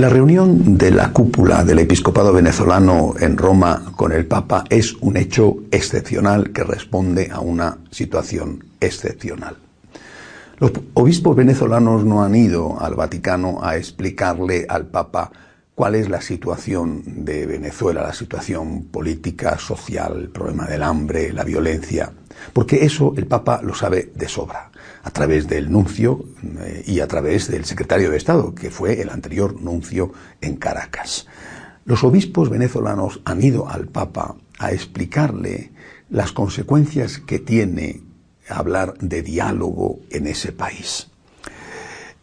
La reunión de la cúpula del episcopado venezolano en Roma con el Papa es un hecho excepcional que responde a una situación excepcional. Los obispos venezolanos no han ido al Vaticano a explicarle al Papa cuál es la situación de Venezuela, la situación política, social, el problema del hambre, la violencia, porque eso el Papa lo sabe de sobra a través del nuncio eh, y a través del secretario de Estado, que fue el anterior nuncio en Caracas. Los obispos venezolanos han ido al Papa a explicarle las consecuencias que tiene hablar de diálogo en ese país.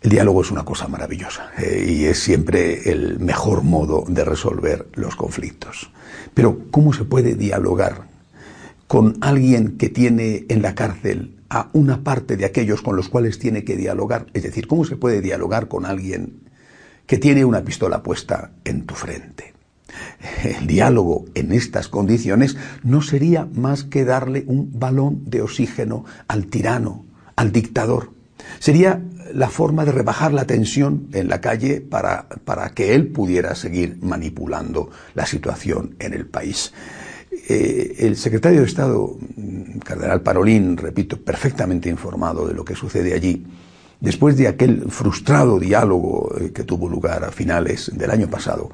El diálogo es una cosa maravillosa eh, y es siempre el mejor modo de resolver los conflictos. Pero ¿cómo se puede dialogar con alguien que tiene en la cárcel a una parte de aquellos con los cuales tiene que dialogar. Es decir, ¿cómo se puede dialogar con alguien que tiene una pistola puesta en tu frente? El diálogo en estas condiciones no sería más que darle un balón de oxígeno al tirano, al dictador. Sería la forma de rebajar la tensión en la calle para, para que él pudiera seguir manipulando la situación en el país. Eh, el secretario de Estado, mm, Cardenal Parolín, repito, perfectamente informado de lo que sucede allí, después de aquel frustrado diálogo eh, que tuvo lugar a finales del año pasado,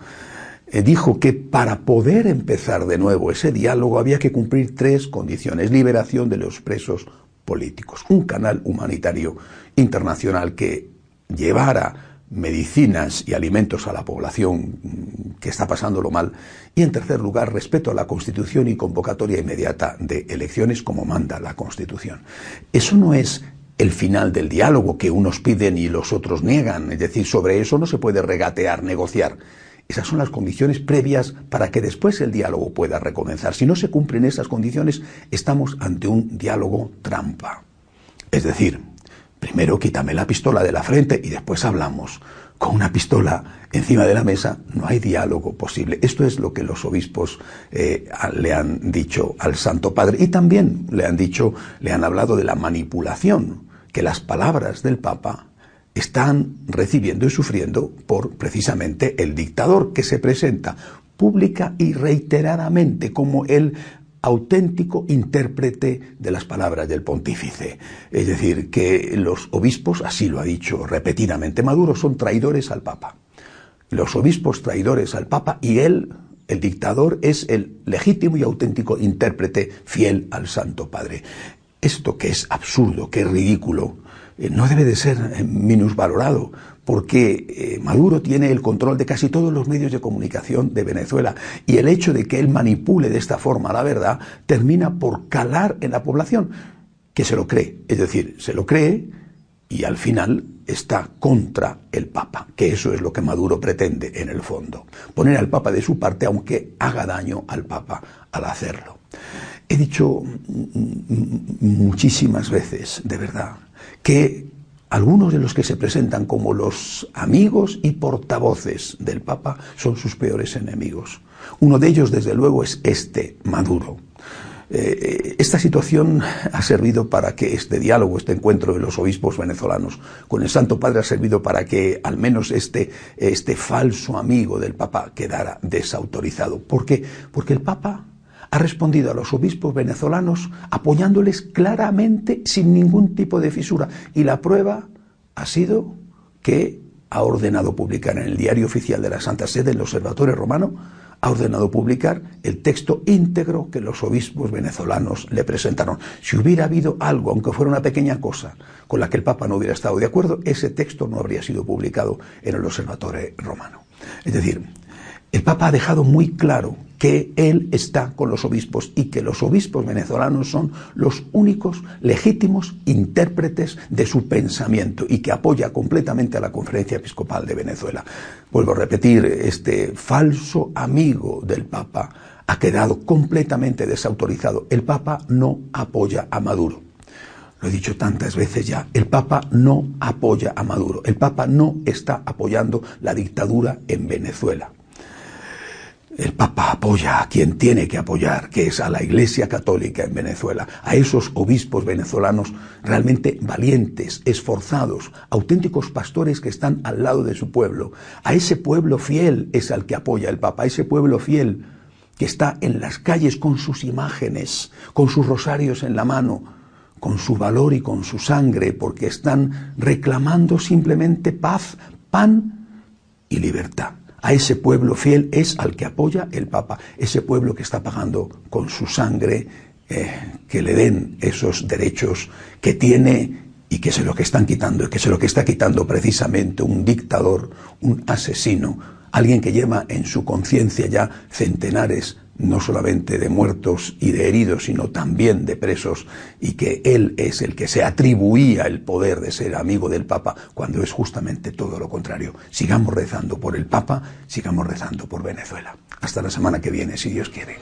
eh, dijo que para poder empezar de nuevo ese diálogo había que cumplir tres condiciones. Liberación de los presos políticos, un canal humanitario internacional que llevara medicinas y alimentos a la población que está pasándolo mal. Y en tercer lugar, respeto a la Constitución y convocatoria inmediata de elecciones como manda la Constitución. Eso no es el final del diálogo que unos piden y los otros niegan. Es decir, sobre eso no se puede regatear, negociar. Esas son las condiciones previas para que después el diálogo pueda recomenzar. Si no se cumplen esas condiciones, estamos ante un diálogo trampa. Es decir, Primero quítame la pistola de la frente y después hablamos. Con una pistola encima de la mesa no hay diálogo posible. Esto es lo que los obispos eh, le han dicho al Santo Padre y también le han dicho, le han hablado de la manipulación, que las palabras del Papa están recibiendo y sufriendo por precisamente el dictador que se presenta pública y reiteradamente como el auténtico intérprete de las palabras del pontífice. Es decir, que los obispos, así lo ha dicho repetidamente Maduro, son traidores al Papa. Los obispos traidores al Papa y él, el dictador, es el legítimo y auténtico intérprete fiel al Santo Padre. Esto que es absurdo, que es ridículo, no debe de ser eh, minusvalorado porque eh, Maduro tiene el control de casi todos los medios de comunicación de Venezuela y el hecho de que él manipule de esta forma la verdad termina por calar en la población, que se lo cree, es decir, se lo cree y al final está contra el Papa, que eso es lo que Maduro pretende en el fondo, poner al Papa de su parte aunque haga daño al Papa al hacerlo. He dicho muchísimas veces, de verdad, que algunos de los que se presentan como los amigos y portavoces del Papa son sus peores enemigos. Uno de ellos, desde luego, es este, Maduro. Eh, esta situación ha servido para que este diálogo, este encuentro de los obispos venezolanos con el Santo Padre ha servido para que al menos este, este falso amigo del Papa quedara desautorizado. ¿Por qué? Porque el Papa ha respondido a los obispos venezolanos apoyándoles claramente sin ningún tipo de fisura. Y la prueba ha sido que ha ordenado publicar en el diario oficial de la Santa Sede, el Observatorio Romano, ha ordenado publicar el texto íntegro que los obispos venezolanos le presentaron. Si hubiera habido algo, aunque fuera una pequeña cosa, con la que el Papa no hubiera estado de acuerdo, ese texto no habría sido publicado en el Observatorio Romano. Es decir, el Papa ha dejado muy claro que él está con los obispos y que los obispos venezolanos son los únicos legítimos intérpretes de su pensamiento y que apoya completamente a la Conferencia Episcopal de Venezuela. Vuelvo a repetir, este falso amigo del Papa ha quedado completamente desautorizado. El Papa no apoya a Maduro. Lo he dicho tantas veces ya, el Papa no apoya a Maduro, el Papa no está apoyando la dictadura en Venezuela. El Papa apoya a quien tiene que apoyar, que es a la Iglesia Católica en Venezuela, a esos obispos venezolanos realmente valientes, esforzados, auténticos pastores que están al lado de su pueblo. A ese pueblo fiel es al que apoya el Papa, a ese pueblo fiel que está en las calles con sus imágenes, con sus rosarios en la mano, con su valor y con su sangre, porque están reclamando simplemente paz, pan y libertad a ese pueblo fiel es al que apoya el Papa, ese pueblo que está pagando con su sangre eh, que le den esos derechos que tiene y que se lo que están quitando, y que se lo que está quitando precisamente un dictador, un asesino, alguien que lleva en su conciencia ya centenares no solamente de muertos y de heridos, sino también de presos, y que él es el que se atribuía el poder de ser amigo del Papa, cuando es justamente todo lo contrario. Sigamos rezando por el Papa, sigamos rezando por Venezuela. Hasta la semana que viene, si Dios quiere.